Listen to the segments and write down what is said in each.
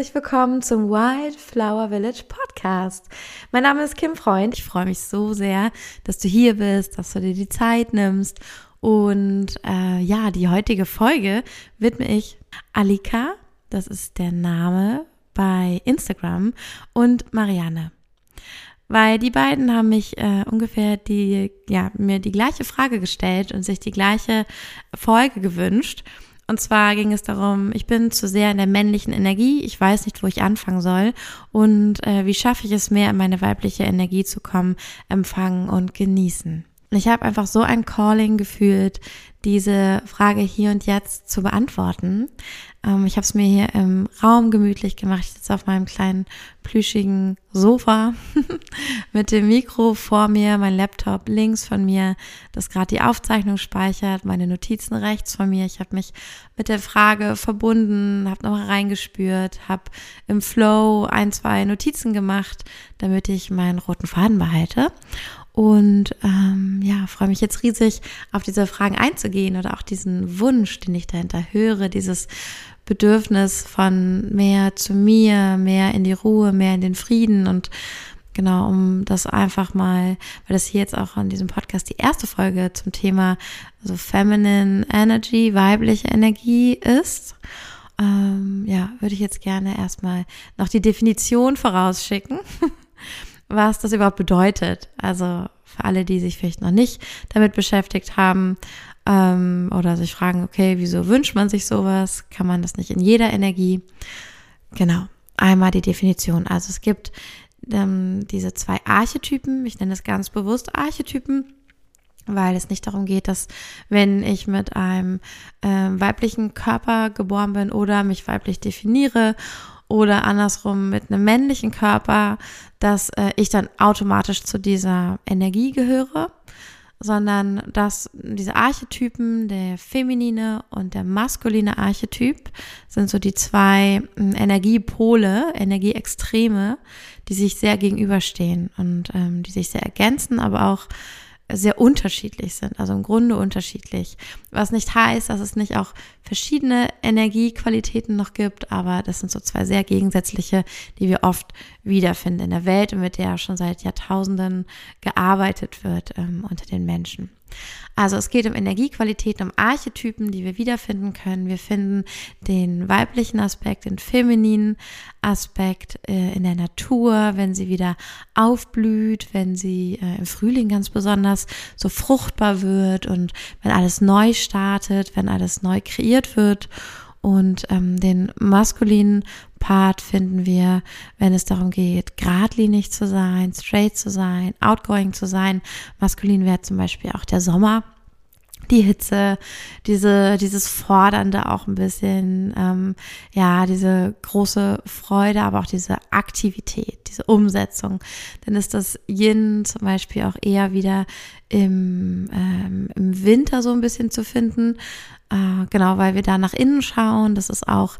herzlich willkommen zum Wildflower Village Podcast. Mein Name ist Kim Freund. Ich freue mich so sehr, dass du hier bist, dass du dir die Zeit nimmst. Und äh, ja, die heutige Folge widme ich Alika, das ist der Name bei Instagram, und Marianne. Weil die beiden haben mich äh, ungefähr die, ja, mir die gleiche Frage gestellt und sich die gleiche Folge gewünscht. Und zwar ging es darum, ich bin zu sehr in der männlichen Energie, ich weiß nicht, wo ich anfangen soll und äh, wie schaffe ich es mehr in meine weibliche Energie zu kommen, empfangen und genießen. Ich habe einfach so ein Calling gefühlt, diese Frage hier und jetzt zu beantworten. Ähm, ich habe es mir hier im Raum gemütlich gemacht. Ich sitze auf meinem kleinen plüschigen Sofa mit dem Mikro vor mir, mein Laptop links von mir, das gerade die Aufzeichnung speichert, meine Notizen rechts von mir. Ich habe mich mit der Frage verbunden, habe noch reingespürt, habe im Flow ein, zwei Notizen gemacht, damit ich meinen roten Faden behalte. Und ähm, ja, freue mich jetzt riesig, auf diese Fragen einzugehen oder auch diesen Wunsch, den ich dahinter höre, dieses Bedürfnis von mehr zu mir, mehr in die Ruhe, mehr in den Frieden und genau, um das einfach mal, weil das hier jetzt auch an diesem Podcast die erste Folge zum Thema so Feminine Energy, weibliche Energie ist. Ähm, ja, würde ich jetzt gerne erstmal noch die Definition vorausschicken. was das überhaupt bedeutet. Also für alle, die sich vielleicht noch nicht damit beschäftigt haben ähm, oder sich fragen, okay, wieso wünscht man sich sowas? Kann man das nicht in jeder Energie? Genau, einmal die Definition. Also es gibt ähm, diese zwei Archetypen, ich nenne es ganz bewusst Archetypen, weil es nicht darum geht, dass wenn ich mit einem äh, weiblichen Körper geboren bin oder mich weiblich definiere oder andersrum mit einem männlichen Körper, dass äh, ich dann automatisch zu dieser Energie gehöre, sondern dass diese Archetypen, der feminine und der maskuline Archetyp, sind so die zwei äh, Energiepole, Energieextreme, die sich sehr gegenüberstehen und ähm, die sich sehr ergänzen, aber auch sehr unterschiedlich sind, also im Grunde unterschiedlich. Was nicht heißt, dass es nicht auch verschiedene Energiequalitäten noch gibt, aber das sind so zwei sehr gegensätzliche, die wir oft wiederfinden in der Welt und mit der schon seit Jahrtausenden gearbeitet wird ähm, unter den Menschen. Also es geht um Energiequalitäten, um Archetypen, die wir wiederfinden können. Wir finden den weiblichen Aspekt, den femininen Aspekt äh, in der Natur, wenn sie wieder aufblüht, wenn sie äh, im Frühling ganz besonders so fruchtbar wird und wenn alles neu startet, wenn alles neu kreiert wird. Und ähm, den maskulinen Part finden wir, wenn es darum geht, geradlinig zu sein, straight zu sein, outgoing zu sein. Maskulin wäre zum Beispiel auch der Sommer die Hitze, diese, dieses Fordernde auch ein bisschen, ähm, ja, diese große Freude, aber auch diese Aktivität, diese Umsetzung. Dann ist das Yin zum Beispiel auch eher wieder im, ähm, im Winter so ein bisschen zu finden. Äh, genau, weil wir da nach innen schauen. Das ist auch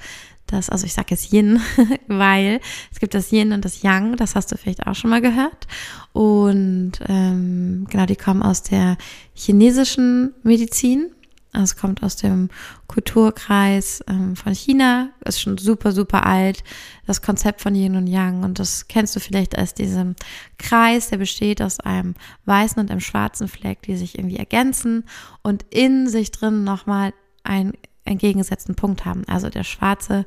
das, also ich sage jetzt Yin, weil es gibt das Yin und das Yang, das hast du vielleicht auch schon mal gehört. Und ähm, genau, die kommen aus der chinesischen Medizin. Also es kommt aus dem Kulturkreis ähm, von China, ist schon super, super alt, das Konzept von Yin und Yang. Und das kennst du vielleicht als diesen Kreis, der besteht aus einem weißen und einem schwarzen Fleck, die sich irgendwie ergänzen und in sich drin nochmal ein entgegengesetzten Punkt haben. Also der schwarze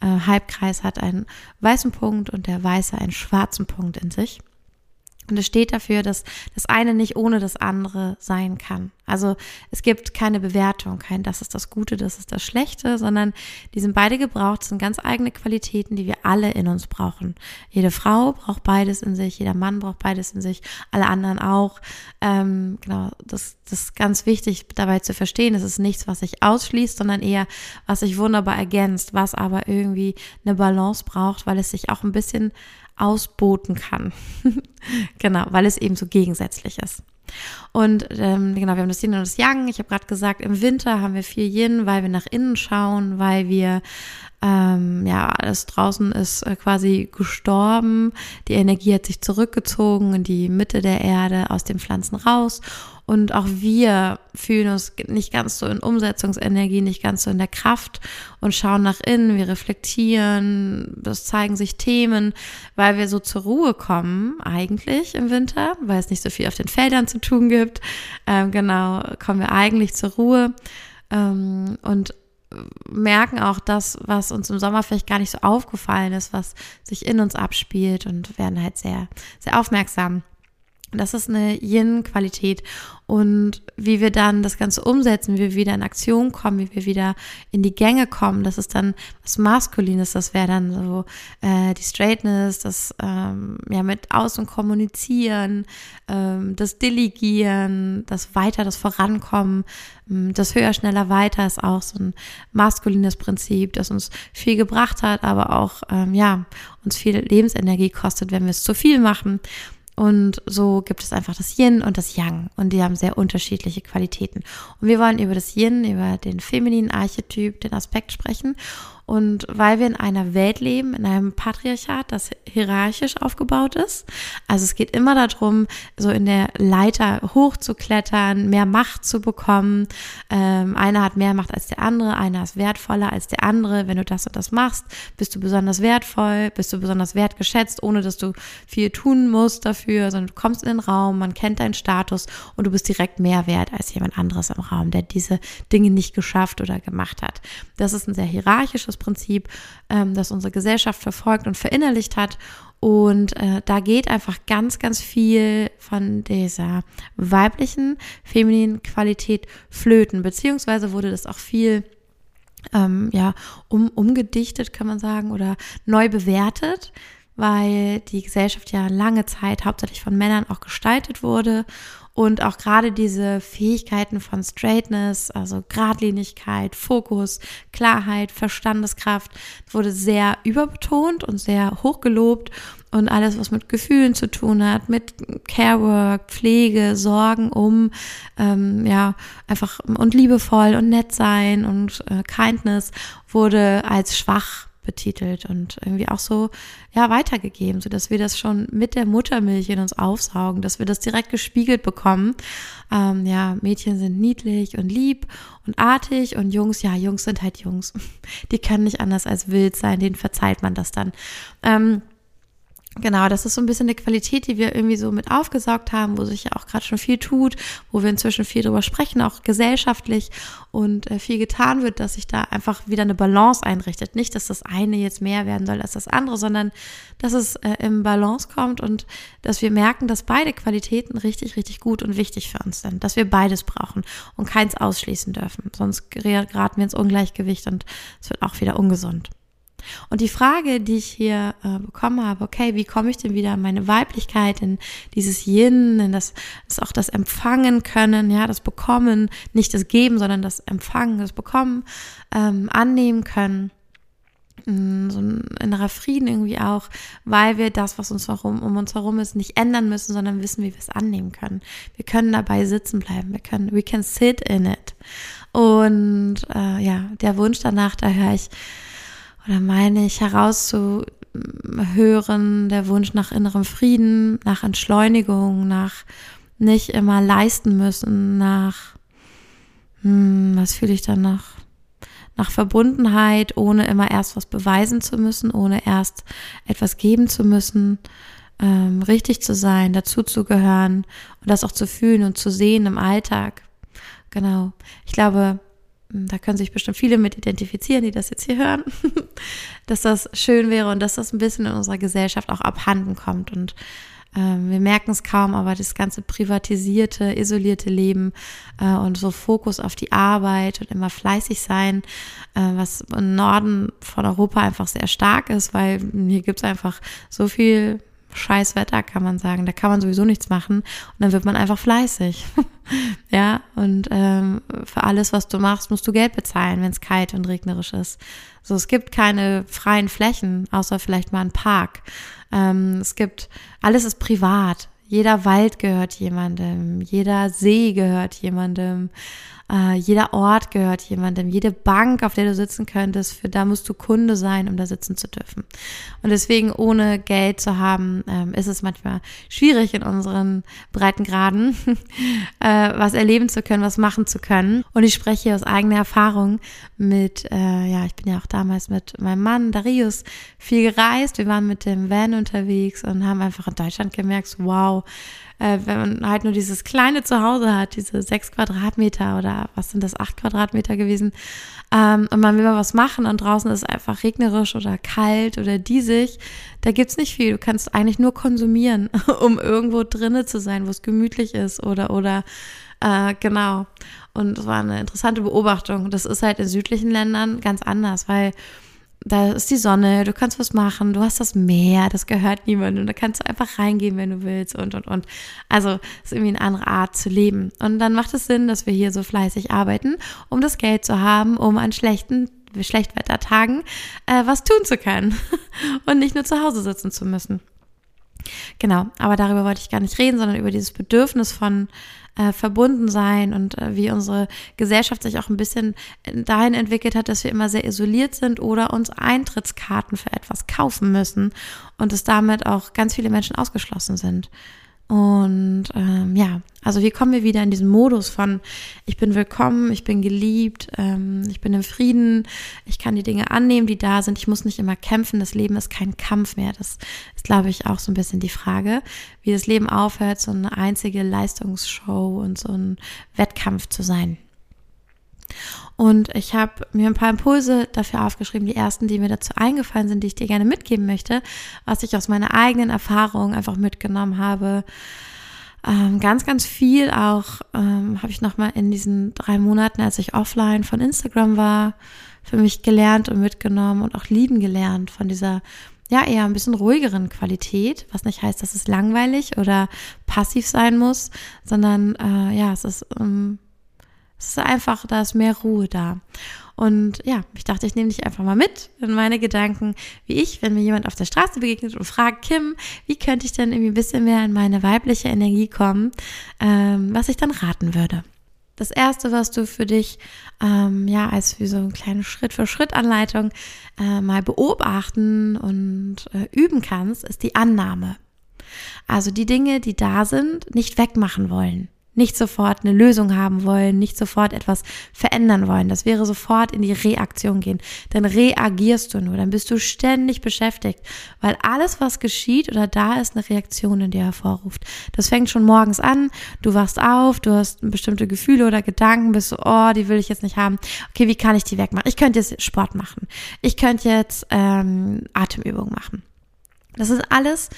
äh, Halbkreis hat einen weißen Punkt und der weiße einen schwarzen Punkt in sich. Und es steht dafür, dass das eine nicht ohne das andere sein kann. Also es gibt keine Bewertung, kein das ist das Gute, das ist das Schlechte, sondern die sind beide gebraucht, sind ganz eigene Qualitäten, die wir alle in uns brauchen. Jede Frau braucht beides in sich, jeder Mann braucht beides in sich, alle anderen auch. Ähm, genau, das, das ist ganz wichtig dabei zu verstehen. Es ist nichts, was sich ausschließt, sondern eher, was sich wunderbar ergänzt, was aber irgendwie eine Balance braucht, weil es sich auch ein bisschen ausboten kann. genau, weil es eben so gegensätzlich ist. Und ähm, genau, wir haben das Yin und das Yang. Ich habe gerade gesagt, im Winter haben wir viel Yin, weil wir nach innen schauen, weil wir ähm, ja, alles draußen ist äh, quasi gestorben. Die Energie hat sich zurückgezogen in die Mitte der Erde, aus den Pflanzen raus. Und auch wir fühlen uns nicht ganz so in Umsetzungsenergie, nicht ganz so in der Kraft und schauen nach innen, wir reflektieren, es zeigen sich Themen, weil wir so zur Ruhe kommen, eigentlich im Winter, weil es nicht so viel auf den Feldern zu tun gibt. Ähm, genau, kommen wir eigentlich zur Ruhe ähm, und merken auch das, was uns im Sommer vielleicht gar nicht so aufgefallen ist, was sich in uns abspielt und werden halt sehr, sehr aufmerksam. Das ist eine Yin-Qualität und wie wir dann das Ganze umsetzen, wie wir wieder in Aktion kommen, wie wir wieder in die Gänge kommen, das ist dann was Maskulines, das wäre dann so äh, die Straightness, das ähm, ja mit Außen kommunizieren, ähm, das Delegieren, das Weiter, das Vorankommen, ähm, das Höher, Schneller, Weiter ist auch so ein maskulines Prinzip, das uns viel gebracht hat, aber auch ähm, ja uns viel Lebensenergie kostet, wenn wir es zu viel machen. Und so gibt es einfach das Yin und das Yang. Und die haben sehr unterschiedliche Qualitäten. Und wir wollen über das Yin, über den femininen Archetyp, den Aspekt sprechen. Und weil wir in einer Welt leben, in einem Patriarchat, das hierarchisch aufgebaut ist, also es geht immer darum, so in der Leiter hochzuklettern, mehr Macht zu bekommen. Ähm, einer hat mehr Macht als der andere, einer ist wertvoller als der andere. Wenn du das und das machst, bist du besonders wertvoll, bist du besonders wertgeschätzt, ohne dass du viel tun musst dafür, sondern du kommst in den Raum, man kennt deinen Status und du bist direkt mehr wert als jemand anderes im Raum, der diese Dinge nicht geschafft oder gemacht hat. Das ist ein sehr hierarchisches Prinzip, ähm, das unsere Gesellschaft verfolgt und verinnerlicht hat. Und äh, da geht einfach ganz, ganz viel von dieser weiblichen, femininen Qualität flöten, beziehungsweise wurde das auch viel ähm, ja, um, umgedichtet, kann man sagen, oder neu bewertet, weil die Gesellschaft ja lange Zeit hauptsächlich von Männern auch gestaltet wurde und auch gerade diese Fähigkeiten von Straightness, also Gradlinigkeit, Fokus, Klarheit, Verstandeskraft, wurde sehr überbetont und sehr hochgelobt. Und alles, was mit Gefühlen zu tun hat, mit Carework, Pflege, Sorgen um, ähm, ja, einfach und liebevoll und nett sein und äh, Kindness wurde als schwach betitelt und irgendwie auch so ja weitergegeben, so dass wir das schon mit der Muttermilch in uns aufsaugen, dass wir das direkt gespiegelt bekommen. Ähm, ja, Mädchen sind niedlich und lieb und artig und Jungs, ja, Jungs sind halt Jungs. Die können nicht anders als wild sein, denen verzeiht man das dann. Ähm, Genau, das ist so ein bisschen eine Qualität, die wir irgendwie so mit aufgesaugt haben, wo sich ja auch gerade schon viel tut, wo wir inzwischen viel drüber sprechen, auch gesellschaftlich und äh, viel getan wird, dass sich da einfach wieder eine Balance einrichtet. Nicht, dass das eine jetzt mehr werden soll als das andere, sondern dass es äh, im Balance kommt und dass wir merken, dass beide Qualitäten richtig, richtig gut und wichtig für uns sind, dass wir beides brauchen und keins ausschließen dürfen. Sonst geraten wir ins Ungleichgewicht und es wird auch wieder ungesund. Und die Frage, die ich hier äh, bekommen habe, okay, wie komme ich denn wieder in meine Weiblichkeit, in dieses Yin, in das, das auch das Empfangen können, ja, das Bekommen, nicht das Geben, sondern das Empfangen, das Bekommen, ähm, annehmen können mm, so ein innerer Frieden irgendwie auch, weil wir das, was uns herum, um uns herum ist, nicht ändern müssen, sondern wissen, wie wir es annehmen können. Wir können dabei sitzen bleiben. Wir können, we can sit in it. Und äh, ja, der Wunsch danach, da höre ich oder meine ich herauszuhören, der Wunsch nach innerem Frieden, nach Entschleunigung, nach nicht immer leisten müssen, nach, hm, was fühle ich dann noch? Nach Verbundenheit, ohne immer erst was beweisen zu müssen, ohne erst etwas geben zu müssen, ähm, richtig zu sein, dazuzugehören und das auch zu fühlen und zu sehen im Alltag. Genau. Ich glaube, da können sich bestimmt viele mit identifizieren, die das jetzt hier hören, dass das schön wäre und dass das ein bisschen in unserer Gesellschaft auch abhanden kommt. Und ähm, wir merken es kaum, aber das ganze privatisierte, isolierte Leben äh, und so Fokus auf die Arbeit und immer fleißig sein, äh, was im Norden von Europa einfach sehr stark ist, weil hier gibt es einfach so viel scheiß Wetter, kann man sagen. Da kann man sowieso nichts machen und dann wird man einfach fleißig. ja, und ähm, für alles, was du machst, musst du Geld bezahlen, wenn es kalt und regnerisch ist. So, es gibt keine freien Flächen, außer vielleicht mal ein Park. Ähm, es gibt, alles ist privat. Jeder Wald gehört jemandem, jeder See gehört jemandem. Äh, jeder Ort gehört jemandem, jede Bank, auf der du sitzen könntest, für da musst du Kunde sein, um da sitzen zu dürfen. Und deswegen ohne Geld zu haben, ähm, ist es manchmal schwierig in unseren Breitengraden, äh, was erleben zu können, was machen zu können. Und ich spreche hier aus eigener Erfahrung mit, äh, ja, ich bin ja auch damals mit meinem Mann Darius viel gereist. Wir waren mit dem Van unterwegs und haben einfach in Deutschland gemerkt, wow, äh, wenn man halt nur dieses kleine Zuhause hat, diese sechs Quadratmeter oder was sind das, acht Quadratmeter gewesen, ähm, und man will mal was machen und draußen ist es einfach regnerisch oder kalt oder diesig, da gibt's nicht viel. Du kannst eigentlich nur konsumieren, um irgendwo drinnen zu sein, wo es gemütlich ist oder, oder, äh, genau. Und es war eine interessante Beobachtung. Das ist halt in südlichen Ländern ganz anders, weil da ist die Sonne, du kannst was machen, du hast das Meer, das gehört niemandem, da kannst du einfach reingehen, wenn du willst und, und, und. Also, ist irgendwie eine andere Art zu leben. Und dann macht es Sinn, dass wir hier so fleißig arbeiten, um das Geld zu haben, um an schlechten Schlechtwettertagen äh, was tun zu können und nicht nur zu Hause sitzen zu müssen. Genau, aber darüber wollte ich gar nicht reden, sondern über dieses Bedürfnis von äh, verbunden sein und äh, wie unsere Gesellschaft sich auch ein bisschen dahin entwickelt hat, dass wir immer sehr isoliert sind oder uns Eintrittskarten für etwas kaufen müssen und es damit auch ganz viele Menschen ausgeschlossen sind. Und ähm, ja, also wie kommen wir wieder in diesen Modus von ich bin willkommen, ich bin geliebt, ähm, ich bin im Frieden, ich kann die Dinge annehmen, die da sind, ich muss nicht immer kämpfen, das Leben ist kein Kampf mehr. Das ist, glaube ich, auch so ein bisschen die Frage, wie das Leben aufhört, so eine einzige Leistungsshow und so ein Wettkampf zu sein. Und ich habe mir ein paar Impulse dafür aufgeschrieben, die ersten, die mir dazu eingefallen sind, die ich dir gerne mitgeben möchte, was ich aus meiner eigenen Erfahrung einfach mitgenommen habe. Ähm, ganz, ganz viel auch ähm, habe ich nochmal in diesen drei Monaten, als ich offline von Instagram war, für mich gelernt und mitgenommen und auch lieben gelernt von dieser ja eher ein bisschen ruhigeren Qualität, was nicht heißt, dass es langweilig oder passiv sein muss, sondern äh, ja, es ist ähm, es ist einfach, da ist mehr Ruhe da. Und ja, ich dachte, ich nehme dich einfach mal mit in meine Gedanken, wie ich, wenn mir jemand auf der Straße begegnet und fragt, Kim, wie könnte ich denn irgendwie ein bisschen mehr in meine weibliche Energie kommen, ähm, was ich dann raten würde. Das erste, was du für dich, ähm, ja, als wie so eine kleine Schritt-für-Schritt-Anleitung äh, mal beobachten und äh, üben kannst, ist die Annahme. Also die Dinge, die da sind, nicht wegmachen wollen nicht sofort eine Lösung haben wollen, nicht sofort etwas verändern wollen. Das wäre sofort in die Reaktion gehen. Dann reagierst du nur, dann bist du ständig beschäftigt, weil alles, was geschieht oder da ist, eine Reaktion in dir hervorruft. Das fängt schon morgens an, du wachst auf, du hast bestimmte Gefühle oder Gedanken, bist so, oh, die will ich jetzt nicht haben. Okay, wie kann ich die wegmachen? Ich könnte jetzt Sport machen. Ich könnte jetzt ähm, Atemübungen machen. Das ist alles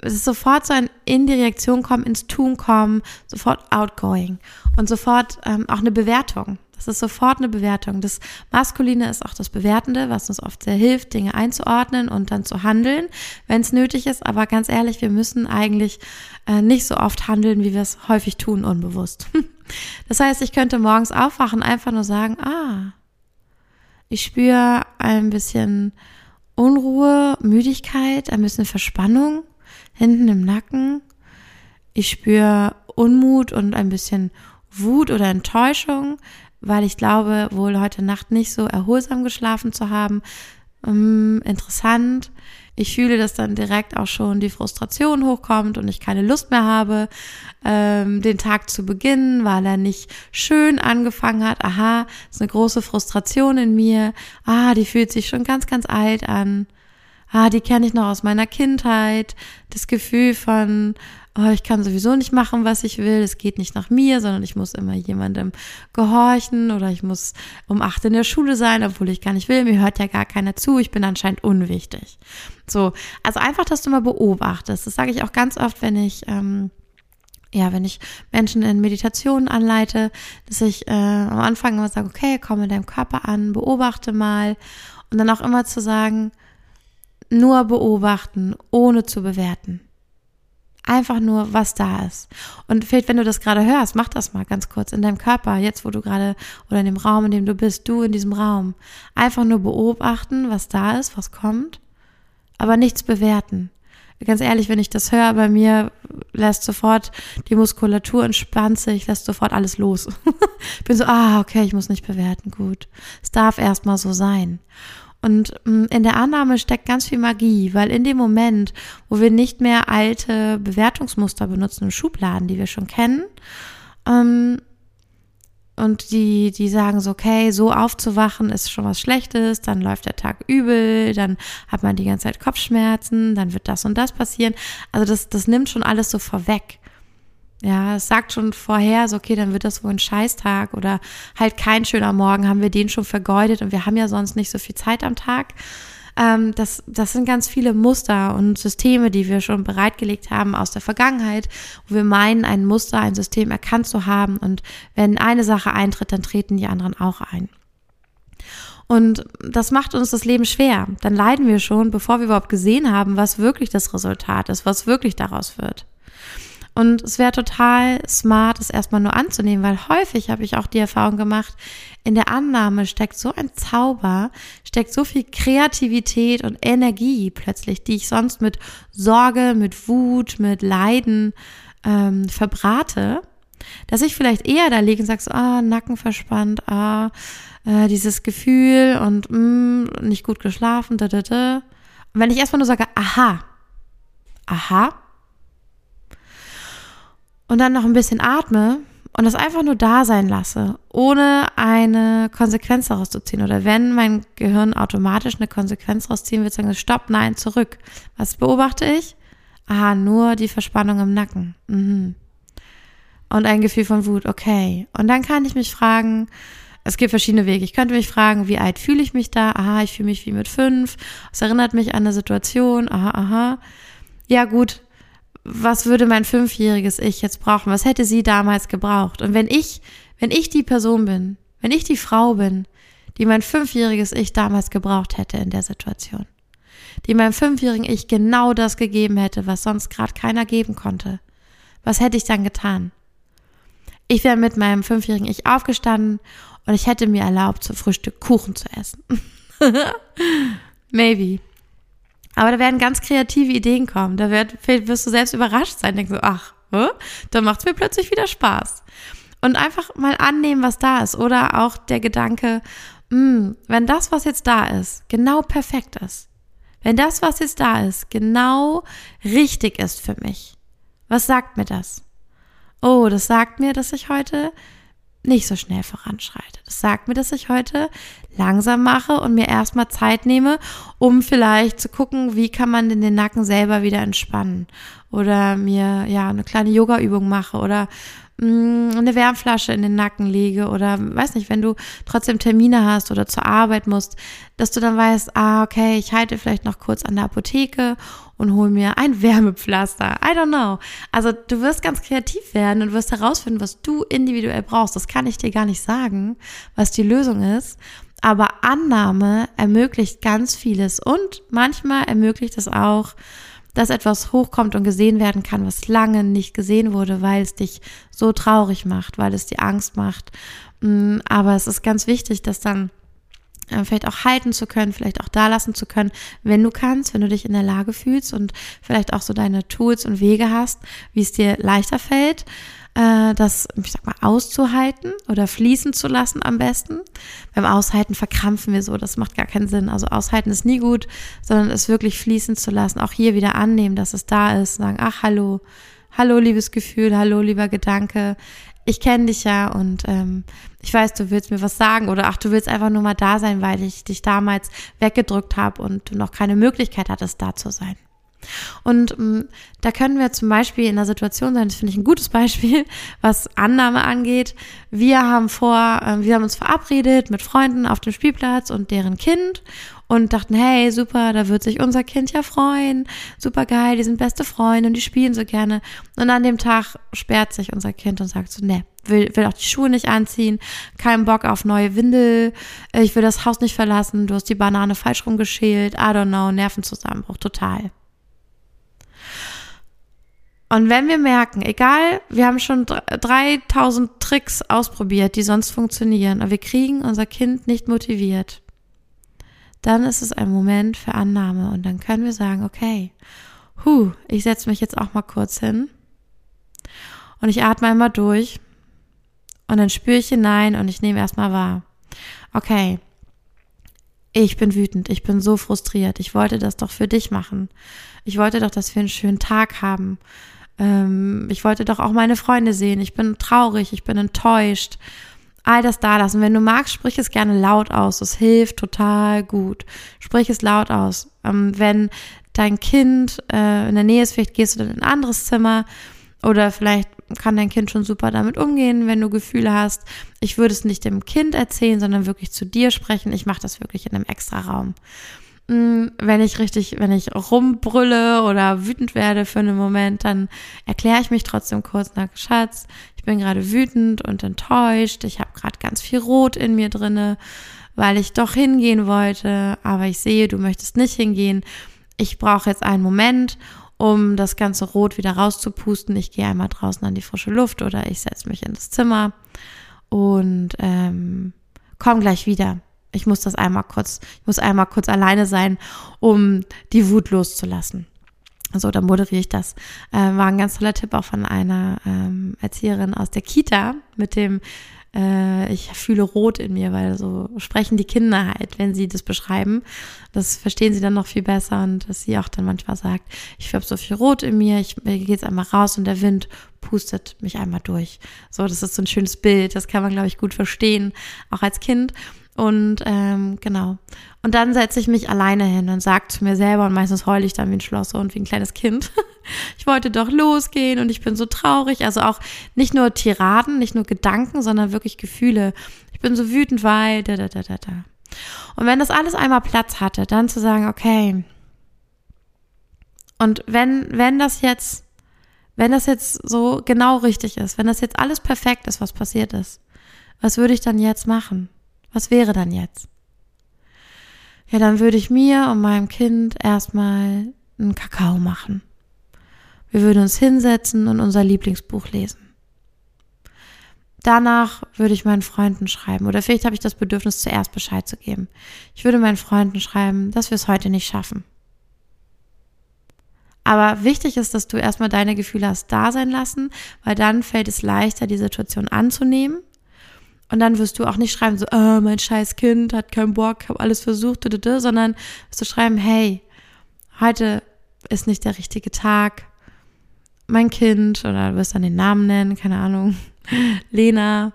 es ist sofort so ein in die Reaktion kommen, ins Tun kommen, sofort outgoing und sofort ähm, auch eine Bewertung. Das ist sofort eine Bewertung. Das Maskuline ist auch das Bewertende, was uns oft sehr hilft, Dinge einzuordnen und dann zu handeln, wenn es nötig ist. Aber ganz ehrlich, wir müssen eigentlich äh, nicht so oft handeln, wie wir es häufig tun, unbewusst. Das heißt, ich könnte morgens aufwachen, einfach nur sagen, ah, ich spüre ein bisschen Unruhe, Müdigkeit, ein bisschen Verspannung hinten im Nacken. Ich spüre Unmut und ein bisschen Wut oder Enttäuschung, weil ich glaube, wohl heute Nacht nicht so erholsam geschlafen zu haben. Ähm, interessant. Ich fühle, dass dann direkt auch schon die Frustration hochkommt und ich keine Lust mehr habe, ähm, den Tag zu beginnen, weil er nicht schön angefangen hat. Aha, ist eine große Frustration in mir. Ah, die fühlt sich schon ganz, ganz alt an ah, die kenne ich noch aus meiner Kindheit, das Gefühl von, oh, ich kann sowieso nicht machen, was ich will, es geht nicht nach mir, sondern ich muss immer jemandem gehorchen oder ich muss um acht in der Schule sein, obwohl ich gar nicht will, mir hört ja gar keiner zu, ich bin anscheinend unwichtig. So, also einfach, dass du mal beobachtest. Das sage ich auch ganz oft, wenn ich ähm, ja, wenn ich Menschen in Meditationen anleite, dass ich äh, am Anfang immer sage, okay, komm in deinem Körper an, beobachte mal. Und dann auch immer zu sagen, nur beobachten, ohne zu bewerten. Einfach nur, was da ist. Und vielleicht, wenn du das gerade hörst, mach das mal ganz kurz in deinem Körper, jetzt wo du gerade, oder in dem Raum, in dem du bist, du in diesem Raum. Einfach nur beobachten, was da ist, was kommt, aber nichts bewerten. ganz ehrlich, wenn ich das höre, bei mir lässt sofort die Muskulatur entspannt sich, lässt sofort alles los. Bin so, ah, okay, ich muss nicht bewerten, gut. Es darf erstmal so sein. Und mm, in der Annahme steckt ganz viel Magie, weil in dem Moment, wo wir nicht mehr alte Bewertungsmuster benutzen, Schubladen, die wir schon kennen, ähm, und die, die sagen so, okay, so aufzuwachen ist schon was Schlechtes, dann läuft der Tag übel, dann hat man die ganze Zeit Kopfschmerzen, dann wird das und das passieren. Also das, das nimmt schon alles so vorweg. Ja, es sagt schon vorher, so, okay, dann wird das wohl ein Scheißtag oder halt kein schöner Morgen, haben wir den schon vergeudet und wir haben ja sonst nicht so viel Zeit am Tag. Ähm, das, das sind ganz viele Muster und Systeme, die wir schon bereitgelegt haben aus der Vergangenheit, wo wir meinen, ein Muster, ein System erkannt zu haben und wenn eine Sache eintritt, dann treten die anderen auch ein. Und das macht uns das Leben schwer. Dann leiden wir schon, bevor wir überhaupt gesehen haben, was wirklich das Resultat ist, was wirklich daraus wird. Und es wäre total smart, es erstmal nur anzunehmen, weil häufig habe ich auch die Erfahrung gemacht, in der Annahme steckt so ein Zauber, steckt so viel Kreativität und Energie plötzlich, die ich sonst mit Sorge, mit Wut, mit Leiden ähm, verbrate, dass ich vielleicht eher da liege und sage so, ah, Nacken verspannt, ah, äh, dieses Gefühl und mh, mm, nicht gut geschlafen, da, da, da. Und wenn ich erstmal nur sage, aha, aha, und dann noch ein bisschen atme und das einfach nur da sein lasse, ohne eine Konsequenz daraus zu ziehen. Oder wenn mein Gehirn automatisch eine Konsequenz rausziehen wird, sagen stopp, nein, zurück. Was beobachte ich? Aha, nur die Verspannung im Nacken. Mhm. Und ein Gefühl von Wut, okay. Und dann kann ich mich fragen, es gibt verschiedene Wege. Ich könnte mich fragen, wie alt fühle ich mich da? Aha, ich fühle mich wie mit fünf. Es erinnert mich an eine Situation. Aha, aha. Ja, gut was würde mein fünfjähriges Ich jetzt brauchen? Was hätte sie damals gebraucht? Und wenn ich, wenn ich die Person bin, wenn ich die Frau bin, die mein fünfjähriges Ich damals gebraucht hätte in der Situation, die meinem fünfjährigen Ich genau das gegeben hätte, was sonst gerade keiner geben konnte, was hätte ich dann getan? Ich wäre mit meinem fünfjährigen Ich aufgestanden und ich hätte mir erlaubt, zum Frühstück Kuchen zu essen. Maybe. Aber da werden ganz kreative Ideen kommen. Da wird, wirst du selbst überrascht sein, denkst so, ach, hä? dann macht es mir plötzlich wieder Spaß. Und einfach mal annehmen, was da ist. Oder auch der Gedanke, mh, hm, wenn das, was jetzt da ist, genau perfekt ist, wenn das, was jetzt da ist, genau richtig ist für mich, was sagt mir das? Oh, das sagt mir, dass ich heute nicht so schnell voranschreite. Das sagt mir, dass ich heute langsam mache und mir erstmal Zeit nehme, um vielleicht zu gucken, wie kann man denn den Nacken selber wieder entspannen oder mir ja eine kleine Yoga-Übung mache oder mm, eine Wärmflasche in den Nacken lege oder weiß nicht, wenn du trotzdem Termine hast oder zur Arbeit musst, dass du dann weißt, ah, okay, ich halte vielleicht noch kurz an der Apotheke und hol mir ein Wärmepflaster. I don't know. Also du wirst ganz kreativ werden und wirst herausfinden, was du individuell brauchst. Das kann ich dir gar nicht sagen, was die Lösung ist. Aber Annahme ermöglicht ganz vieles und manchmal ermöglicht es auch, dass etwas hochkommt und gesehen werden kann, was lange nicht gesehen wurde, weil es dich so traurig macht, weil es dir Angst macht. Mm, aber es ist ganz wichtig, dass dann äh, vielleicht auch halten zu können, vielleicht auch da lassen zu können, wenn du kannst, wenn du dich in der Lage fühlst und vielleicht auch so deine Tools und Wege hast, wie es dir leichter fällt äh, das, ich sag mal, auszuhalten oder fließen zu lassen am besten. Beim Aushalten verkrampfen wir so, das macht gar keinen Sinn. Also aushalten ist nie gut, sondern es wirklich fließen zu lassen. Auch hier wieder annehmen, dass es da ist, sagen, ach, hallo, hallo, liebes Gefühl, hallo, lieber Gedanke. Ich kenne dich ja und ähm, ich weiß, du willst mir was sagen oder ach, du willst einfach nur mal da sein, weil ich dich damals weggedrückt habe und du noch keine Möglichkeit hattest, da zu sein. Und ähm, da können wir zum Beispiel in der Situation sein, das finde ich ein gutes Beispiel, was Annahme angeht. Wir haben vor, äh, wir haben uns verabredet mit Freunden auf dem Spielplatz und deren Kind und dachten, hey, super, da wird sich unser Kind ja freuen. Super geil, die sind beste Freunde und die spielen so gerne. Und an dem Tag sperrt sich unser Kind und sagt so, ne, will, will auch die Schuhe nicht anziehen, keinen Bock auf neue Windel, ich will das Haus nicht verlassen, du hast die Banane falsch rumgeschält, I don't know, Nervenzusammenbruch, total. Und wenn wir merken, egal, wir haben schon 3000 Tricks ausprobiert, die sonst funktionieren, aber wir kriegen unser Kind nicht motiviert, dann ist es ein Moment für Annahme und dann können wir sagen, okay, Huh, ich setze mich jetzt auch mal kurz hin und ich atme einmal durch und dann spüre ich hinein und ich nehme erstmal wahr. Okay, ich bin wütend, ich bin so frustriert, ich wollte das doch für dich machen. Ich wollte doch, dass wir einen schönen Tag haben. Ähm, ich wollte doch auch meine Freunde sehen. Ich bin traurig, ich bin enttäuscht. All das da lassen. Wenn du magst, sprich es gerne laut aus. Das hilft total gut. Sprich es laut aus. Ähm, wenn dein Kind äh, in der Nähe ist, vielleicht gehst du dann in ein anderes Zimmer oder vielleicht kann dein Kind schon super damit umgehen, wenn du Gefühle hast. Ich würde es nicht dem Kind erzählen, sondern wirklich zu dir sprechen. Ich mache das wirklich in einem extra Raum. Mm, wenn ich richtig, wenn ich rumbrülle oder wütend werde für einen Moment, dann erkläre ich mich trotzdem kurz, na Schatz, ich bin gerade wütend und enttäuscht, ich habe gerade ganz viel Rot in mir drinne, weil ich doch hingehen wollte, aber ich sehe, du möchtest nicht hingehen. Ich brauche jetzt einen Moment, um das ganze Rot wieder rauszupusten. Ich gehe einmal draußen an die frische Luft oder ich setze mich in das Zimmer und ähm, komm gleich wieder. Ich muss das einmal kurz, ich muss einmal kurz alleine sein, um die Wut loszulassen. So, dann moderiere ich das. Äh, war ein ganz toller Tipp auch von einer ähm, Erzieherin aus der Kita mit dem äh, ich fühle rot in mir, weil so sprechen die Kinder halt, wenn sie das beschreiben. Das verstehen sie dann noch viel besser und dass sie auch dann manchmal sagt, ich habe so viel Rot in mir, ich gehe jetzt einmal raus und der Wind pustet mich einmal durch. So, das ist so ein schönes Bild, das kann man, glaube ich, gut verstehen, auch als Kind. Und ähm, genau. Und dann setze ich mich alleine hin und sage zu mir selber, und meistens heule ich dann wie ein Schlosser und wie ein kleines Kind. ich wollte doch losgehen und ich bin so traurig. Also auch nicht nur Tiraden, nicht nur Gedanken, sondern wirklich Gefühle. Ich bin so wütend, weil da, da, da, da, da. Und wenn das alles einmal Platz hatte, dann zu sagen, okay. Und wenn, wenn das jetzt, wenn das jetzt so genau richtig ist, wenn das jetzt alles perfekt ist, was passiert ist, was würde ich dann jetzt machen? Was wäre dann jetzt? Ja, dann würde ich mir und meinem Kind erstmal einen Kakao machen. Wir würden uns hinsetzen und unser Lieblingsbuch lesen. Danach würde ich meinen Freunden schreiben oder vielleicht habe ich das Bedürfnis zuerst Bescheid zu geben. Ich würde meinen Freunden schreiben, dass wir es heute nicht schaffen. Aber wichtig ist, dass du erstmal deine Gefühle hast da sein lassen, weil dann fällt es leichter, die Situation anzunehmen und dann wirst du auch nicht schreiben, so, oh, mein scheiß Kind hat keinen Bock, habe alles versucht, sondern wirst du schreiben, hey, heute ist nicht der richtige Tag. Mein Kind, oder du wirst dann den Namen nennen, keine Ahnung, Lena,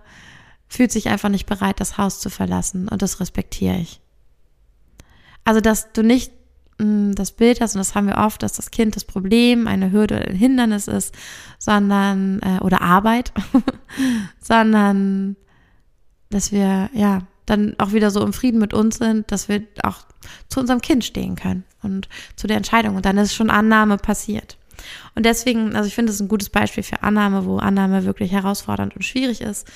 fühlt sich einfach nicht bereit, das Haus zu verlassen. Und das respektiere ich. Also, dass du nicht mh, mm, das Bild hast, und das haben wir oft, dass das Kind das Problem, eine Hürde oder ein Hindernis ist, sondern, äh, oder Arbeit, sondern dass wir ja dann auch wieder so im Frieden mit uns sind, dass wir auch zu unserem Kind stehen können und zu der Entscheidung. Und dann ist schon Annahme passiert. Und deswegen, also ich finde es ein gutes Beispiel für Annahme, wo Annahme wirklich herausfordernd und schwierig ist.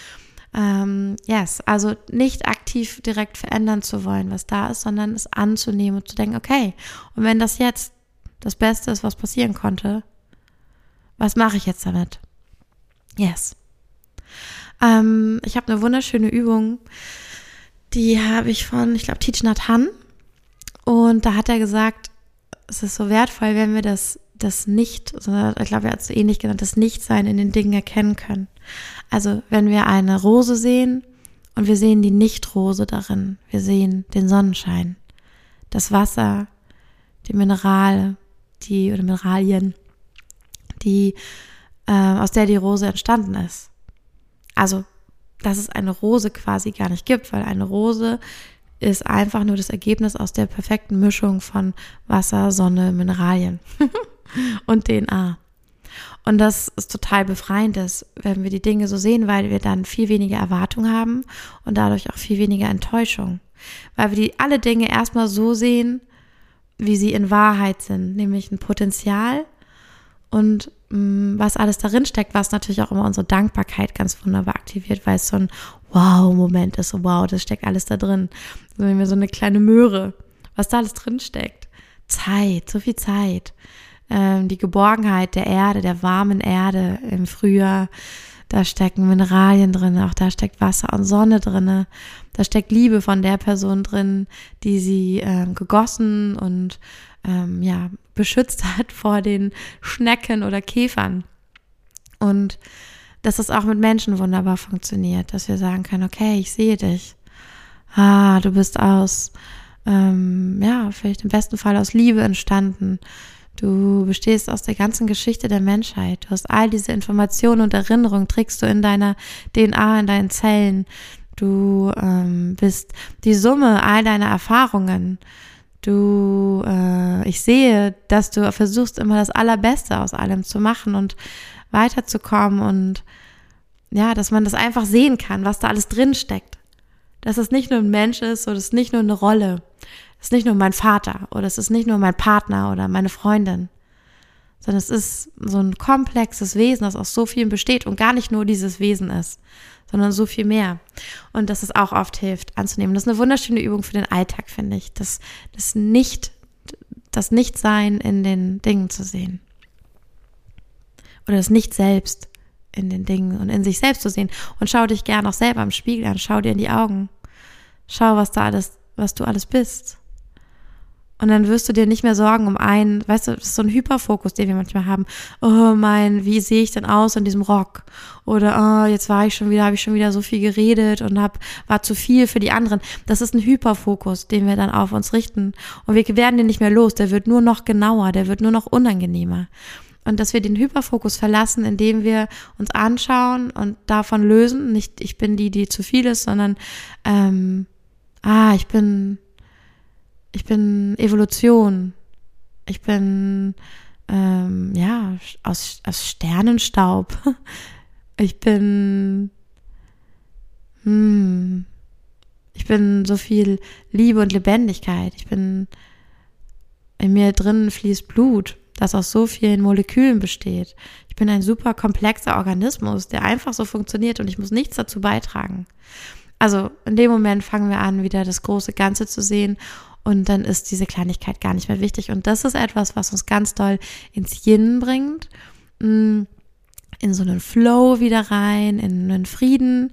Ähm, yes, also nicht aktiv direkt verändern zu wollen, was da ist, sondern es anzunehmen und zu denken, okay, und wenn das jetzt das Beste ist, was passieren konnte, was mache ich jetzt damit? Yes. Ähm, ich habe eine wunderschöne Übung, die habe ich von, ich glaube, Teach Nat. Und da hat er gesagt, es ist so wertvoll, wenn wir das, das Nicht, ich glaube, er hat es so ähnlich genannt, das Nichtsein in den Dingen erkennen können. Also, wenn wir eine Rose sehen und wir sehen die Nichtrose darin, wir sehen den Sonnenschein, das Wasser, die Minerale, die oder Mineralien, die äh, aus der die Rose entstanden ist. Also, dass es eine Rose quasi gar nicht gibt, weil eine Rose ist einfach nur das Ergebnis aus der perfekten Mischung von Wasser, Sonne, Mineralien und DNA. Und das ist total befreiend, wenn wir die Dinge so sehen, weil wir dann viel weniger Erwartung haben und dadurch auch viel weniger Enttäuschung. Weil wir die alle Dinge erstmal so sehen, wie sie in Wahrheit sind, nämlich ein Potenzial und Mm, was alles darin steckt, was natürlich auch immer unsere Dankbarkeit ganz wunderbar aktiviert, weil es so ein Wow-Moment ist. So, wow, das steckt alles da drin. So wie so eine kleine Möhre, was da alles drin steckt. Zeit, so viel Zeit. Ähm, die Geborgenheit der Erde, der warmen Erde im Frühjahr, da stecken Mineralien drin, auch da steckt Wasser und Sonne drin, da steckt Liebe von der Person drin, die sie ähm, gegossen und ähm, ja beschützt hat vor den Schnecken oder Käfern. Und dass es auch mit Menschen wunderbar funktioniert, dass wir sagen können, okay, ich sehe dich. Ah, du bist aus, ähm, ja, vielleicht im besten Fall aus Liebe entstanden. Du bestehst aus der ganzen Geschichte der Menschheit. Du hast all diese Informationen und Erinnerungen, trägst du in deiner DNA, in deinen Zellen. Du ähm, bist die Summe all deiner Erfahrungen. Du, äh, ich sehe, dass du versuchst immer das Allerbeste aus allem zu machen und weiterzukommen und ja, dass man das einfach sehen kann, was da alles drin steckt. Dass es nicht nur ein Mensch ist oder es ist nicht nur eine Rolle. Es ist nicht nur mein Vater oder es ist nicht nur mein Partner oder meine Freundin, sondern es ist so ein komplexes Wesen, das aus so vielen besteht und gar nicht nur dieses Wesen ist, sondern so viel mehr. Und dass es auch oft hilft anzunehmen. Das ist eine wunderschöne Übung für den Alltag, finde ich. Das, das nicht, das Nichtsein in den Dingen zu sehen oder das Nicht selbst in den Dingen und in sich selbst zu sehen. Und schau dich gern auch selber im Spiegel an, schau dir in die Augen. Schau, was da alles, was du alles bist. Und dann wirst du dir nicht mehr Sorgen um einen, weißt du, das ist so ein Hyperfokus, den wir manchmal haben. Oh mein, wie sehe ich denn aus in diesem Rock? Oder oh, jetzt war ich schon wieder, habe ich schon wieder so viel geredet und hab, war zu viel für die anderen. Das ist ein Hyperfokus, den wir dann auf uns richten. Und wir werden den nicht mehr los. Der wird nur noch genauer, der wird nur noch unangenehmer und dass wir den Hyperfokus verlassen, indem wir uns anschauen und davon lösen. Nicht, ich bin die, die zu viel ist, sondern ähm, ah, ich bin, ich bin Evolution. Ich bin ähm, ja aus, aus Sternenstaub. Ich bin hm, ich bin so viel Liebe und Lebendigkeit. Ich bin in mir drin fließt Blut das aus so vielen Molekülen besteht. Ich bin ein super komplexer Organismus, der einfach so funktioniert und ich muss nichts dazu beitragen. Also in dem Moment fangen wir an, wieder das große Ganze zu sehen und dann ist diese Kleinigkeit gar nicht mehr wichtig. Und das ist etwas, was uns ganz doll ins Yin bringt, mm, in so einen Flow wieder rein, in einen Frieden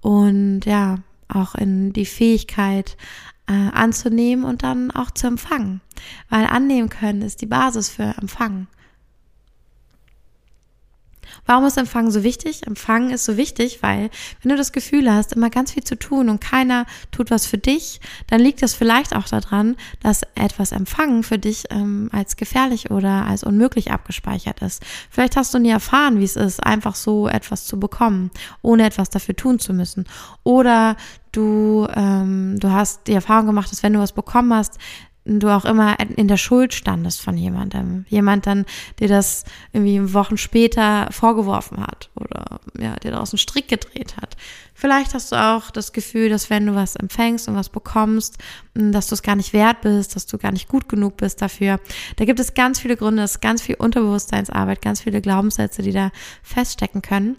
und ja, auch in die Fähigkeit, äh, anzunehmen und dann auch zu empfangen. Weil annehmen können ist die Basis für Empfangen. Warum ist Empfangen so wichtig? Empfangen ist so wichtig, weil wenn du das Gefühl hast, immer ganz viel zu tun und keiner tut was für dich, dann liegt das vielleicht auch daran, dass etwas Empfangen für dich ähm, als gefährlich oder als unmöglich abgespeichert ist. Vielleicht hast du nie erfahren, wie es ist, einfach so etwas zu bekommen, ohne etwas dafür tun zu müssen. Oder du, ähm, du hast die Erfahrung gemacht, dass wenn du was bekommen hast, du auch immer in der Schuld standest von jemandem. Jemand dann dir das irgendwie Wochen später vorgeworfen hat oder ja, dir daraus einen Strick gedreht hat. Vielleicht hast du auch das Gefühl, dass wenn du was empfängst und was bekommst, dass du es gar nicht wert bist, dass du gar nicht gut genug bist dafür. Da gibt es ganz viele Gründe, es ist ganz viel Unterbewusstseinsarbeit, ganz viele Glaubenssätze, die da feststecken können.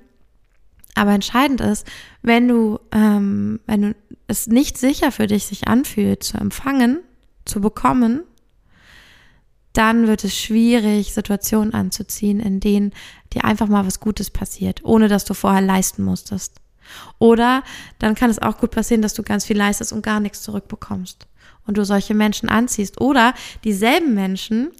Aber entscheidend ist, wenn du, ähm, wenn du es nicht sicher für dich sich anfühlt zu empfangen, zu bekommen, dann wird es schwierig, Situationen anzuziehen, in denen dir einfach mal was Gutes passiert, ohne dass du vorher leisten musstest. Oder dann kann es auch gut passieren, dass du ganz viel leistest und gar nichts zurückbekommst. Und du solche Menschen anziehst. Oder dieselben Menschen,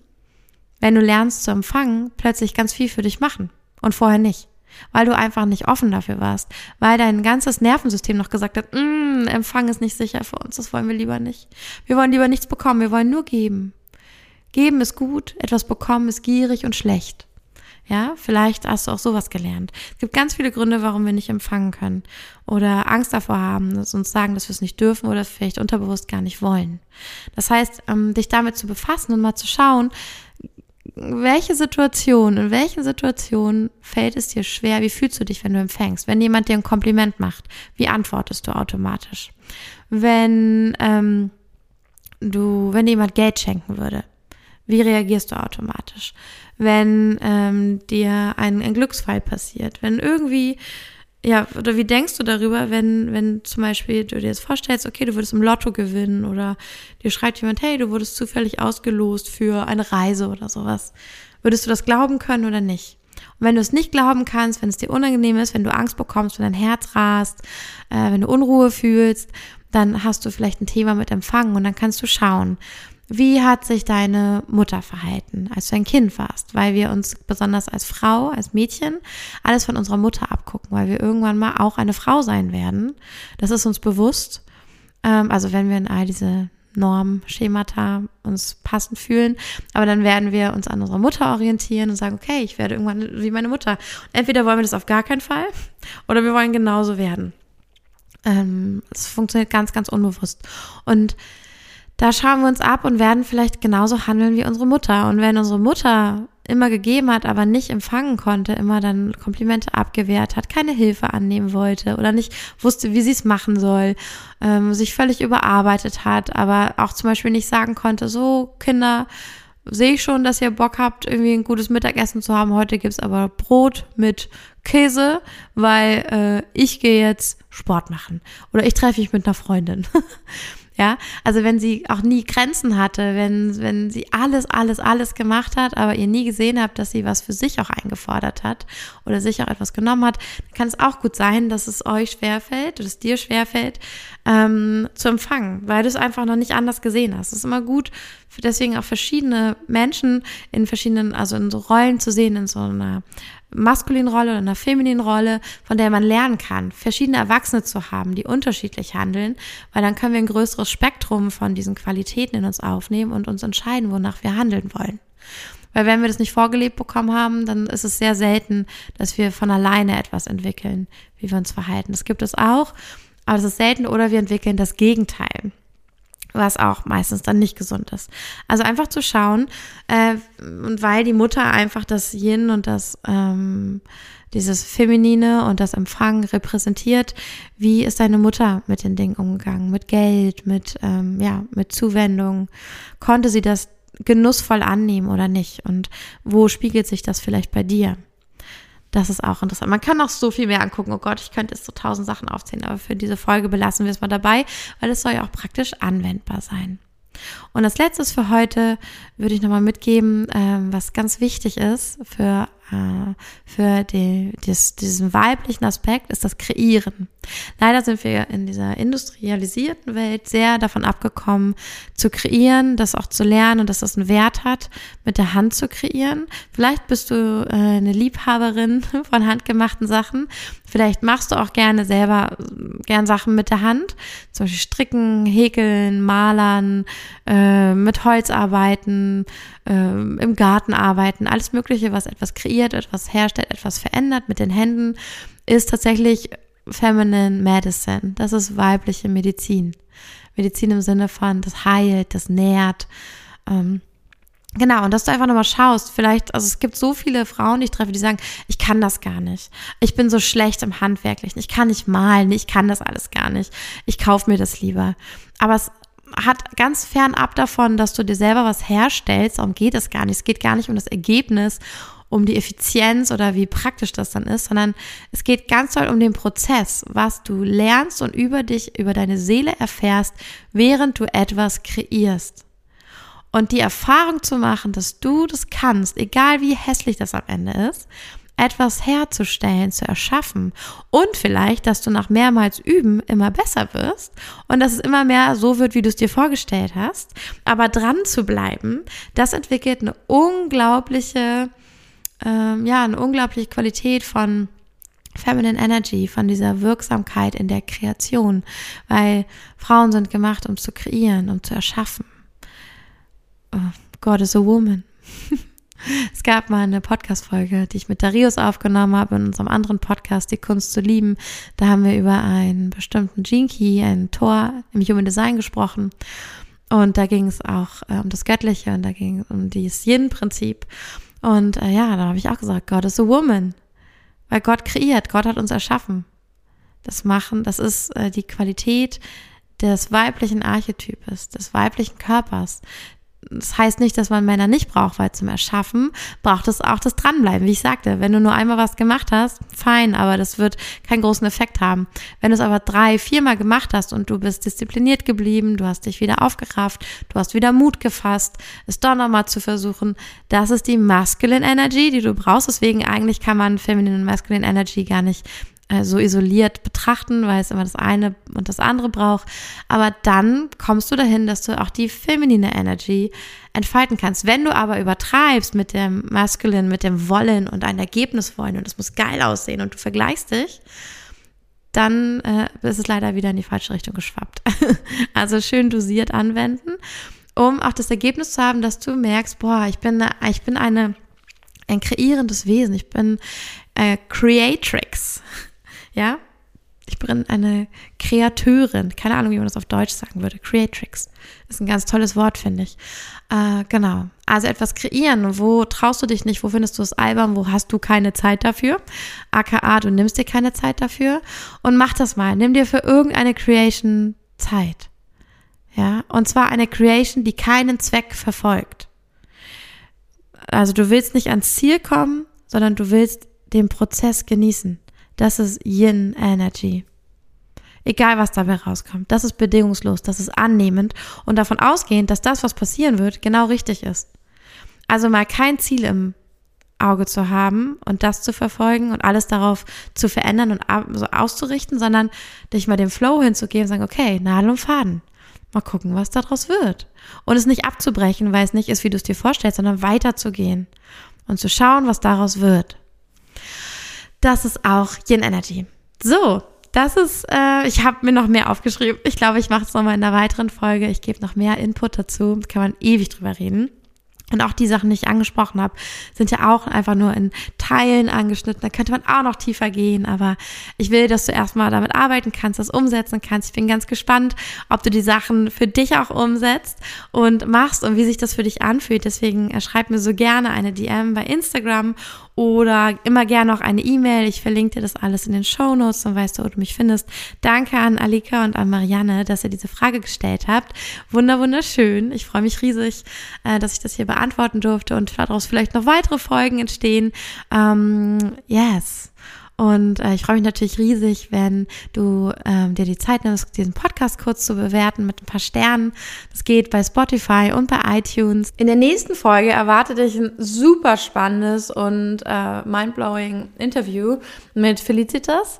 wenn du lernst zu empfangen, plötzlich ganz viel für dich machen und vorher nicht weil du einfach nicht offen dafür warst, weil dein ganzes Nervensystem noch gesagt hat, mm, Empfang ist nicht sicher für uns, das wollen wir lieber nicht. Wir wollen lieber nichts bekommen, wir wollen nur geben. Geben ist gut, etwas bekommen ist gierig und schlecht. Ja, vielleicht hast du auch sowas gelernt. Es gibt ganz viele Gründe, warum wir nicht empfangen können oder Angst davor haben, dass uns sagen, dass wir es nicht dürfen oder vielleicht unterbewusst gar nicht wollen. Das heißt, ähm, dich damit zu befassen und mal zu schauen, welche Situation, in welchen Situationen fällt es dir schwer? Wie fühlst du dich, wenn du empfängst? Wenn jemand dir ein Kompliment macht, wie antwortest du automatisch? Wenn ähm, du, wenn jemand Geld schenken würde, wie reagierst du automatisch? Wenn ähm, dir ein, ein Glücksfall passiert, wenn irgendwie ja, oder wie denkst du darüber, wenn, wenn zum Beispiel du dir jetzt vorstellst, okay, du würdest im Lotto gewinnen oder dir schreibt jemand, hey, du wurdest zufällig ausgelost für eine Reise oder sowas. Würdest du das glauben können oder nicht? Und wenn du es nicht glauben kannst, wenn es dir unangenehm ist, wenn du Angst bekommst, wenn dein Herz rast, äh, wenn du Unruhe fühlst, dann hast du vielleicht ein Thema mit Empfangen und dann kannst du schauen, wie hat sich deine Mutter verhalten, als du ein Kind warst? Weil wir uns besonders als Frau, als Mädchen, alles von unserer Mutter abgucken, weil wir irgendwann mal auch eine Frau sein werden. Das ist uns bewusst. Ähm, also wenn wir in all diese Norm, Schemata uns passend fühlen. Aber dann werden wir uns an unserer Mutter orientieren und sagen, okay, ich werde irgendwann wie meine Mutter. entweder wollen wir das auf gar keinen Fall oder wir wollen genauso werden. Ähm, es ähm, funktioniert ganz, ganz unbewusst. Und da schauen wir uns ab und werden vielleicht genauso handeln wie unsere Mutter. Und wenn unsere Mutter immer gegeben hat, aber nicht empfangen konnte, immer dann Komplimente abgewehrt hat, keine Hilfe annehmen wollte oder nicht wusste, wie sie es machen soll, ähm, sich völlig überarbeitet hat, aber auch zum Beispiel nicht sagen konnte, so Kinder, sehe ich schon, dass ihr Bock habt, irgendwie ein gutes Mittagessen zu haben. Heute gibt's aber Brot mit Käse, weil äh, ich gehe jetzt Sport machen oder ich treffe mich mit einer Freundin. Ja, also wenn sie auch nie Grenzen hatte, wenn, wenn sie alles, alles, alles gemacht hat, aber ihr nie gesehen habt, dass sie was für sich auch eingefordert hat oder sich auch etwas genommen hat, dann kann es auch gut sein, dass es euch schwerfällt oder es dir schwerfällt, ähm, zu empfangen, weil du es einfach noch nicht anders gesehen hast. Es ist immer gut, deswegen auch verschiedene Menschen in verschiedenen, also in so Rollen zu sehen, in so einer maskulinen Rolle oder einer femininen Rolle, von der man lernen kann, verschiedene Erwachsene zu haben, die unterschiedlich handeln, weil dann können wir ein größeres Spektrum von diesen Qualitäten in uns aufnehmen und uns entscheiden, wonach wir handeln wollen. Weil wenn wir das nicht vorgelebt bekommen haben, dann ist es sehr selten, dass wir von alleine etwas entwickeln, wie wir uns verhalten. Das gibt es auch, aber es ist selten oder wir entwickeln das Gegenteil was auch meistens dann nicht gesund ist. Also einfach zu schauen, äh, und weil die Mutter einfach das Yin und das ähm, dieses Feminine und das Empfangen repräsentiert, wie ist deine Mutter mit den Dingen umgegangen, mit Geld, mit ähm, ja, mit Zuwendung, konnte sie das genussvoll annehmen oder nicht und wo spiegelt sich das vielleicht bei dir? Das ist auch interessant. Man kann auch so viel mehr angucken. Oh Gott, ich könnte jetzt so tausend Sachen aufzählen, aber für diese Folge belassen wir es mal dabei, weil es soll ja auch praktisch anwendbar sein. Und als letztes für heute würde ich nochmal mitgeben, ähm, was ganz wichtig ist für äh, für die, dies, diesen weiblichen Aspekt ist das Kreieren. Leider sind wir in dieser industrialisierten Welt sehr davon abgekommen, zu kreieren, das auch zu lernen und dass das einen Wert hat, mit der Hand zu kreieren. Vielleicht bist du äh, eine Liebhaberin von handgemachten Sachen. Vielleicht machst du auch gerne selber gern Sachen mit der Hand, zum Beispiel stricken, häkeln, malern, äh, mit Holz arbeiten, äh, im Garten arbeiten, alles Mögliche, was etwas kreiert, etwas herstellt, etwas verändert mit den Händen, ist tatsächlich Feminine Medicine. Das ist weibliche Medizin. Medizin im Sinne von, das heilt, das nährt. Ähm, Genau, und dass du einfach nochmal schaust, vielleicht, also es gibt so viele Frauen, die ich treffe, die sagen, ich kann das gar nicht. Ich bin so schlecht im Handwerklichen, ich kann nicht malen, ich kann das alles gar nicht. Ich kaufe mir das lieber. Aber es hat ganz fernab davon, dass du dir selber was herstellst, darum geht es gar nicht. Es geht gar nicht um das Ergebnis, um die Effizienz oder wie praktisch das dann ist, sondern es geht ganz doll um den Prozess, was du lernst und über dich, über deine Seele erfährst, während du etwas kreierst. Und die Erfahrung zu machen, dass du das kannst, egal wie hässlich das am Ende ist, etwas herzustellen, zu erschaffen und vielleicht, dass du nach mehrmals Üben immer besser wirst und dass es immer mehr so wird, wie du es dir vorgestellt hast. Aber dran zu bleiben, das entwickelt eine unglaubliche, ähm, ja, eine unglaubliche Qualität von Feminine Energy, von dieser Wirksamkeit in der Kreation, weil Frauen sind gemacht, um zu kreieren, um zu erschaffen. Oh, God is a woman. Es gab mal eine Podcast-Folge, die ich mit Darius aufgenommen habe in unserem anderen Podcast, Die Kunst zu lieben. Da haben wir über einen bestimmten Gene Key, ein Tor im Human Design gesprochen. Und da ging es auch äh, um das Göttliche und da ging es um dieses Yin-Prinzip. Und äh, ja, da habe ich auch gesagt, God is a woman. Weil Gott kreiert, Gott hat uns erschaffen. Das Machen, das ist äh, die Qualität des weiblichen Archetypes, des weiblichen Körpers, das heißt nicht, dass man Männer nicht braucht, weil zum Erschaffen braucht es auch das Dranbleiben. Wie ich sagte, wenn du nur einmal was gemacht hast, fein, aber das wird keinen großen Effekt haben. Wenn du es aber drei, viermal gemacht hast und du bist diszipliniert geblieben, du hast dich wieder aufgerafft, du hast wieder Mut gefasst, es doch nochmal zu versuchen, das ist die Masculine Energy, die du brauchst. Deswegen eigentlich kann man Feminine und Masculine Energy gar nicht äh, so isoliert betrachten, weil es immer das eine und das andere braucht. Aber dann kommst du dahin, dass du auch die feminine Energy entfalten kannst. Wenn du aber übertreibst mit dem Masculine, mit dem Wollen und ein Ergebnis wollen und es muss geil aussehen und du vergleichst dich, dann äh, ist es leider wieder in die falsche Richtung geschwappt. also schön dosiert anwenden, um auch das Ergebnis zu haben, dass du merkst, boah, ich bin, ich bin eine, ein kreierendes Wesen, ich bin äh, Creatrix. Ja, ich bin eine Kreateurin. Keine Ahnung, wie man das auf Deutsch sagen würde. Creatrix. Ist ein ganz tolles Wort, finde ich. Äh, genau. Also etwas kreieren. Wo traust du dich nicht? Wo findest du es albern? Wo hast du keine Zeit dafür? AKA, du nimmst dir keine Zeit dafür. Und mach das mal. Nimm dir für irgendeine Creation Zeit. Ja. Und zwar eine Creation, die keinen Zweck verfolgt. Also du willst nicht ans Ziel kommen, sondern du willst den Prozess genießen. Das ist Yin Energy. Egal, was dabei rauskommt. Das ist bedingungslos, das ist annehmend und davon ausgehend, dass das, was passieren wird, genau richtig ist. Also mal kein Ziel im Auge zu haben und das zu verfolgen und alles darauf zu verändern und so auszurichten, sondern dich mal dem Flow hinzugeben und sagen, okay, Nadel und Faden. Mal gucken, was daraus wird. Und es nicht abzubrechen, weil es nicht ist, wie du es dir vorstellst, sondern weiterzugehen und zu schauen, was daraus wird. Das ist auch Yin Energy. So, das ist, äh, ich habe mir noch mehr aufgeschrieben. Ich glaube, ich mache es nochmal in einer weiteren Folge. Ich gebe noch mehr Input dazu. Da kann man ewig drüber reden. Und auch die Sachen, die ich angesprochen habe, sind ja auch einfach nur in Teilen angeschnitten. Da könnte man auch noch tiefer gehen. Aber ich will, dass du erstmal damit arbeiten kannst, das umsetzen kannst. Ich bin ganz gespannt, ob du die Sachen für dich auch umsetzt und machst und wie sich das für dich anfühlt. Deswegen äh, schreib mir so gerne eine DM bei Instagram oder immer gerne auch eine E-Mail. Ich verlinke dir das alles in den Show Notes, dann weißt du, wo du mich findest. Danke an Alika und an Marianne, dass ihr diese Frage gestellt habt. Wunder, wunderschön. Ich freue mich riesig, äh, dass ich das hier beantworten durfte und daraus vielleicht noch weitere Folgen entstehen. Ähm, yes. Und äh, ich freue mich natürlich riesig, wenn du ähm, dir die Zeit nimmst, diesen Podcast kurz zu bewerten mit ein paar Sternen. Das geht bei Spotify und bei iTunes. In der nächsten Folge erwartet dich ein super spannendes und äh, mindblowing Interview mit Felicitas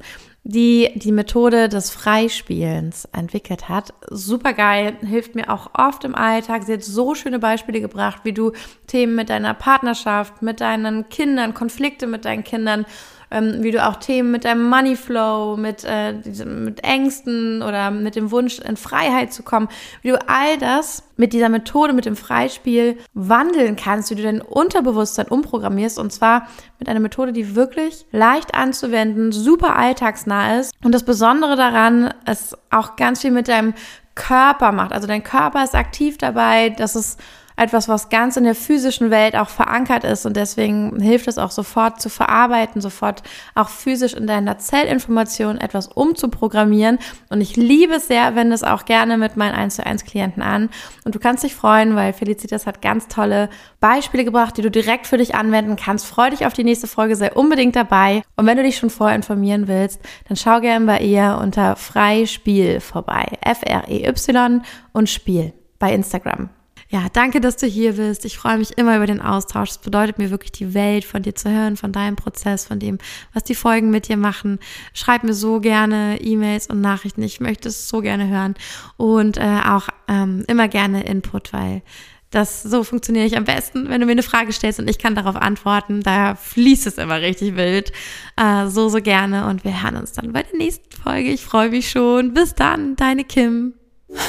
die die Methode des Freispielens entwickelt hat. Super geil, hilft mir auch oft im Alltag. Sie hat so schöne Beispiele gebracht, wie du Themen mit deiner Partnerschaft, mit deinen Kindern, Konflikte mit deinen Kindern ähm, wie du auch Themen mit deinem Moneyflow, mit, äh, mit Ängsten oder mit dem Wunsch in Freiheit zu kommen, wie du all das mit dieser Methode, mit dem Freispiel wandeln kannst, wie du dein Unterbewusstsein umprogrammierst und zwar mit einer Methode, die wirklich leicht anzuwenden, super alltagsnah ist. Und das Besondere daran ist auch ganz viel mit deinem Körper macht. Also dein Körper ist aktiv dabei, dass es etwas, was ganz in der physischen Welt auch verankert ist und deswegen hilft es auch sofort zu verarbeiten, sofort auch physisch in deiner Zellinformation etwas umzuprogrammieren und ich liebe es sehr, wenn es auch gerne mit meinen 1 zu 1 Klienten an und du kannst dich freuen, weil Felicitas hat ganz tolle Beispiele gebracht, die du direkt für dich anwenden kannst. Freu dich auf die nächste Folge, sei unbedingt dabei und wenn du dich schon vorher informieren willst, dann schau gerne bei ihr unter Freispiel vorbei. F-R-E-Y und Spiel bei Instagram. Ja, danke, dass du hier bist. Ich freue mich immer über den Austausch. Es bedeutet mir wirklich die Welt, von dir zu hören, von deinem Prozess, von dem, was die Folgen mit dir machen. Schreib mir so gerne E-Mails und Nachrichten. Ich möchte es so gerne hören und äh, auch ähm, immer gerne Input, weil das so funktioniere ich am besten, wenn du mir eine Frage stellst und ich kann darauf antworten. Da fließt es immer richtig wild. Äh, so, so gerne. Und wir hören uns dann bei der nächsten Folge. Ich freue mich schon. Bis dann, deine Kim.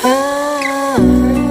Ah.